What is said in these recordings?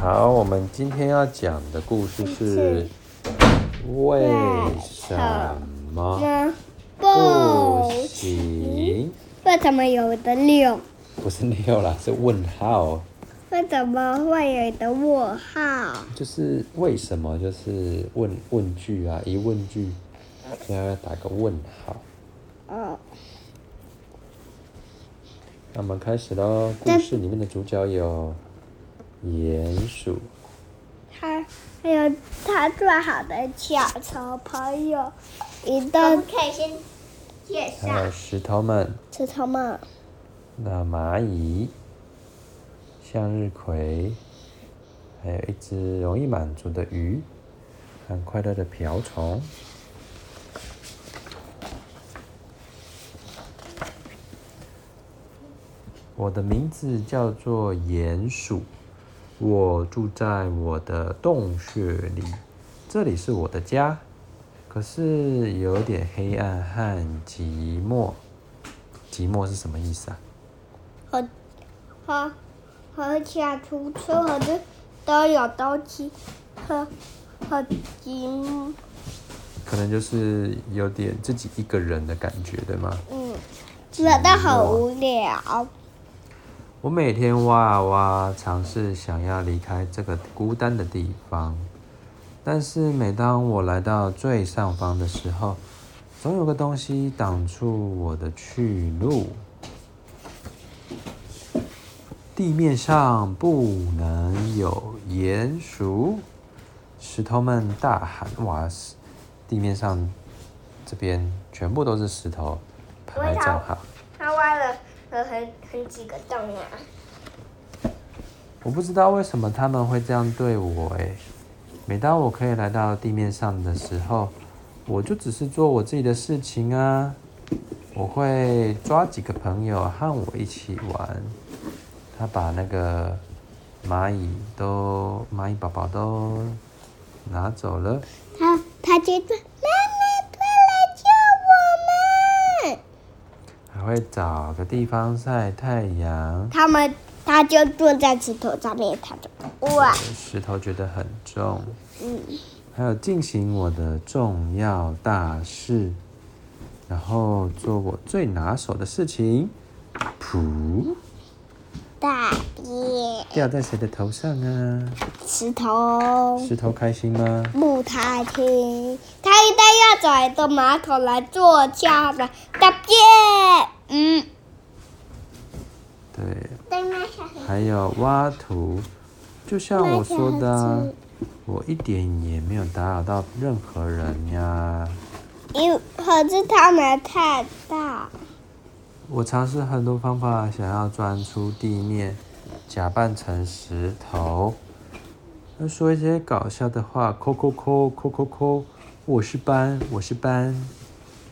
好，我们今天要讲的故事是为什么不行？为什么有的六？不是六啦，是问号。为什么会有的问号？就是为什么？就是问问句啊，疑问句，所以要打个问号。哦。那我们开始喽。故事里面的主角有鼹鼠，它还有它最好的小丑朋友，一个可以先介绍。还有石头们，石头们。那蚂蚁。向日葵，还有一只容易满足的鱼，很快乐的瓢虫。我的名字叫做鼹鼠，我住在我的洞穴里，这里是我的家。可是有点黑暗和寂寞，寂寞是什么意思啊？好，好。和下出车和的都有东西，和和寂寞可能就是有点自己一个人的感觉，对吗？嗯，觉得很无聊。我每天挖啊挖，尝试想要离开这个孤单的地方，但是每当我来到最上方的时候，总有个东西挡住我的去路。地面上不能有鼹鼠！石头们大喊：“哇，地面上这边全部都是石头，排站好。”他挖了很很几个洞啊！我不知道为什么他们会这样对我哎。每当我可以来到地面上的时候，我就只是做我自己的事情啊。我会抓几个朋友和我一起玩。他把那个蚂蚁都蚂蚁宝宝都拿走了。他他接着妈妈快来救我们！还会找个地方晒太阳。他们他就坐在石头上面，他就哇，石头觉得很重。嗯。还有进行我的重要大事，然后做我最拿手的事情，噗。大便掉在谁的头上啊？石头。石头开心吗？不太听，他一定要找一个马桶来坐下来大便。嗯。对。还有挖土，就像我说的，我一点也没有打扰到任何人呀。因可是他们太大。我尝试很多方法，想要钻出地面，假扮成石头，说一些搞笑的话，抠抠抠抠抠抠。我是搬，我是搬。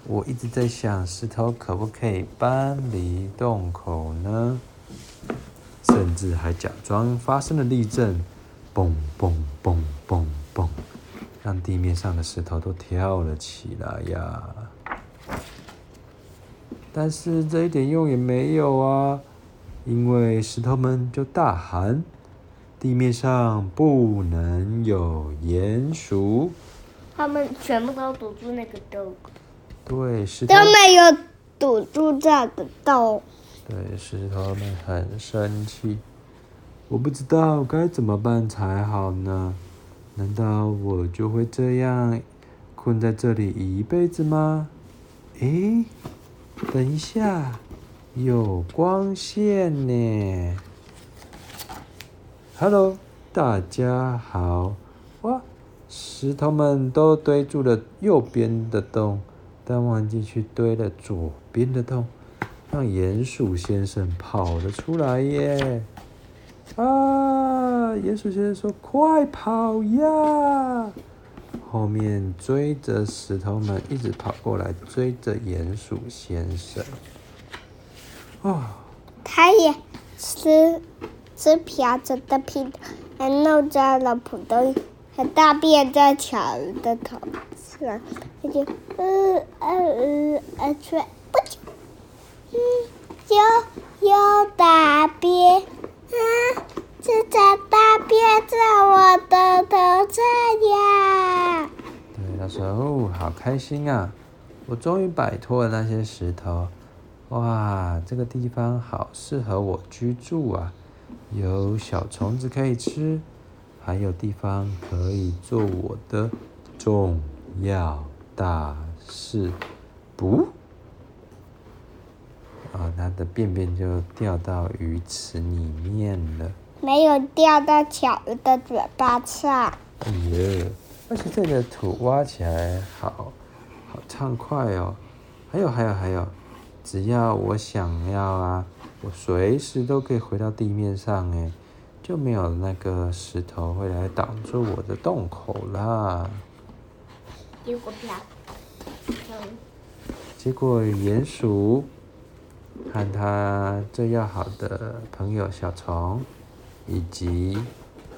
我一直在想，石头可不可以搬离洞口呢？甚至还假装发生了地震，嘣嘣嘣嘣嘣，让地面上的石头都跳了起来呀。但是这一点用也没有啊，因为石头们就大喊：“地面上不能有鼹鼠。”他们全部都堵住那个洞。对，石头都没有堵住这个洞。对，石头们很生气。我不知道该怎么办才好呢？难道我就会这样困在这里一辈子吗？诶。等一下，有光线呢。Hello，大家好。哇，石头们都堆住了右边的洞，但忘记去堆了左边的洞，让鼹鼠先生跑了出来耶！啊，鼹鼠先生说：“快跑呀！”后面追着石头们一直跑过来，追着鼹鼠先生。他也吃吃瓢虫的皮，还弄在了普通，还大便在巧人的头上，他就嗯嗯嗯嗯出，嗯又又大便，啊，这在大便在我的头上呀！对，那时候好开心啊，我终于摆脱了那些石头。哇，这个地方好适合我居住啊！有小虫子可以吃，还有地方可以做我的重要大事。不，啊，它的便便就掉到鱼池里面了，没有掉到巧鱼的嘴巴上。哎呀，而且这里的土挖起来好好畅快哦。还有，还有，还有。只要我想要啊，我随时都可以回到地面上，哎，就没有那个石头会来挡住我的洞口啦。结果票，结果鼹鼠和他最要好的朋友小虫，以及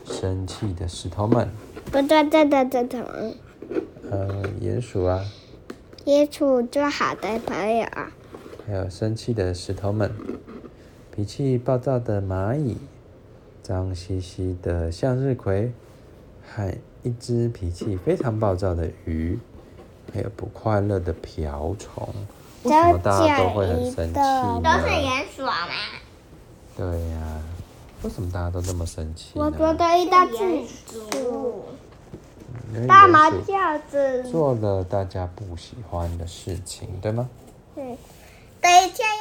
生气的石头们，不对，对的，对的。呃，鼹鼠啊。鼹鼠最好的朋友。还有生气的石头们，脾气暴躁的蚂蚁，脏兮兮的向日葵，还一只脾气非常暴躁的鱼，还有不快乐的瓢虫。为什么大家都会很生气呢？都是鼹鼠吗？对呀、啊，为什么大家都这么生气？我觉得一大鼹鼠，大麻将子做了大家不喜欢的事情，对吗？对。等一下呀。